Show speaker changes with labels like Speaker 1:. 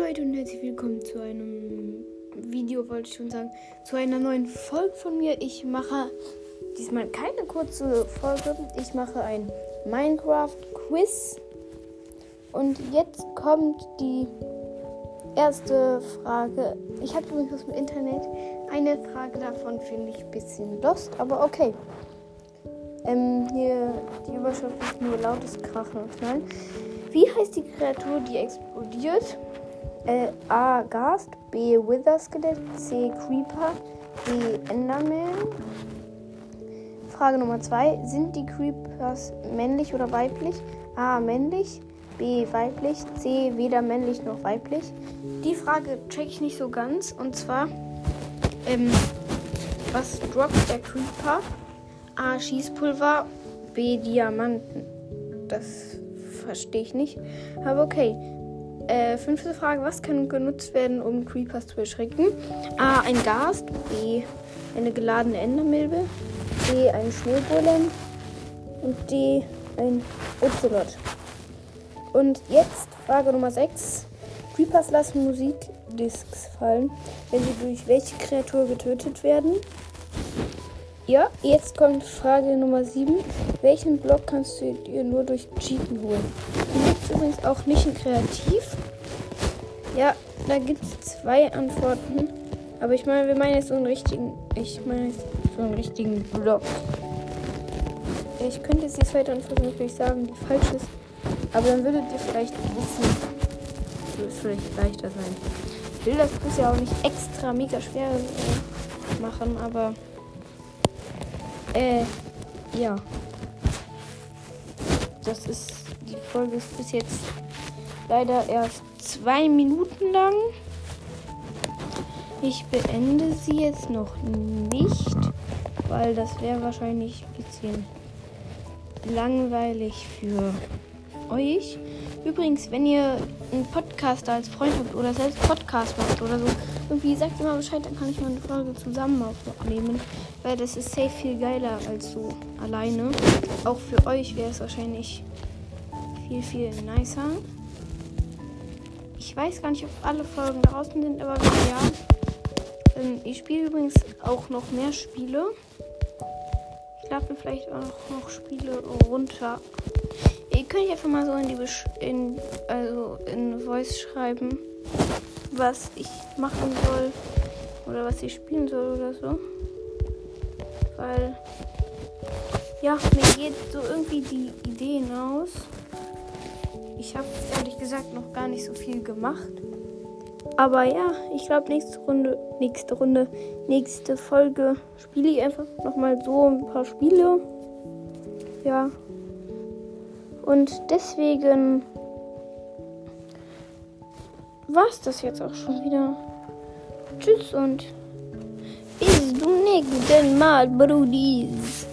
Speaker 1: herzlich willkommen zu einem Video, wollte ich schon sagen, zu einer neuen Folge von mir. Ich mache diesmal keine kurze Folge, ich mache ein Minecraft-Quiz. Und jetzt kommt die erste Frage. Ich habe übrigens aus dem Internet eine Frage davon, finde ich ein bisschen lost, aber okay. Ähm, hier die Überschrift ist nur lautes Krachen und Knallen. Wie heißt die Kreatur, die explodiert? Äh, A. Gast, B. Wither Skelett, C. Creeper, D. Enderman. Frage Nummer 2. Sind die Creepers männlich oder weiblich? A. Männlich, B. Weiblich, C. Weder männlich noch weiblich. Die Frage check ich nicht so ganz. Und zwar, ähm, was droppt der Creeper? A. Schießpulver, B. Diamanten. Das verstehe ich nicht. Aber okay. Äh, fünfte Frage. Was kann genutzt werden, um Creepers zu erschrecken? A. Ein Gast. B. Eine geladene Endermilbe. C. Ein Schneegolem. Und D. Ein Ocelot. Und jetzt Frage Nummer 6. Creepers lassen Musikdiscs fallen, wenn sie durch welche Kreatur getötet werden? Ja, jetzt kommt Frage Nummer 7. Welchen Block kannst du dir nur durch Cheaten holen? Die gibt es übrigens auch nicht in Kreativ. Ja, da gibt es zwei Antworten. Aber ich meine, wir meinen jetzt so einen richtigen. Ich meine jetzt so einen richtigen Block. Ich könnte jetzt die zweite Antwort natürlich sagen, die falsch ist. Aber dann würdet ihr vielleicht wissen. Würde es vielleicht leichter sein. Ich will das Quiz ja auch nicht extra mega schwer äh, machen, aber. Äh, ja. Das ist, die Folge ist bis jetzt leider erst zwei Minuten lang. Ich beende sie jetzt noch nicht, weil das wäre wahrscheinlich ein bisschen langweilig für euch. Übrigens, wenn ihr einen Podcaster als Freund habt oder selbst Podcast macht oder so, irgendwie sagt immer Bescheid, dann kann ich mal eine Folge zusammen aufnehmen. Weil das ist safe viel geiler als so alleine. Auch für euch wäre es wahrscheinlich viel, viel nicer. Ich weiß gar nicht, ob alle Folgen draußen sind, aber ja. Ich spiele übrigens auch noch mehr Spiele. Ich lade mir vielleicht auch noch Spiele runter. Ihr könnt einfach mal so in die Besch in, also in Voice schreiben, was ich machen soll oder was ich spielen soll oder so. Weil ja, mir geht so irgendwie die Ideen aus. Ich habe ehrlich gesagt noch gar nicht so viel gemacht. Aber ja, ich glaube nächste Runde, nächste Runde, nächste Folge spiele ich einfach nochmal so ein paar Spiele. Ja. Und deswegen war es das jetzt auch schon wieder. Tschüss und bis zum nächsten Mal, Brudis.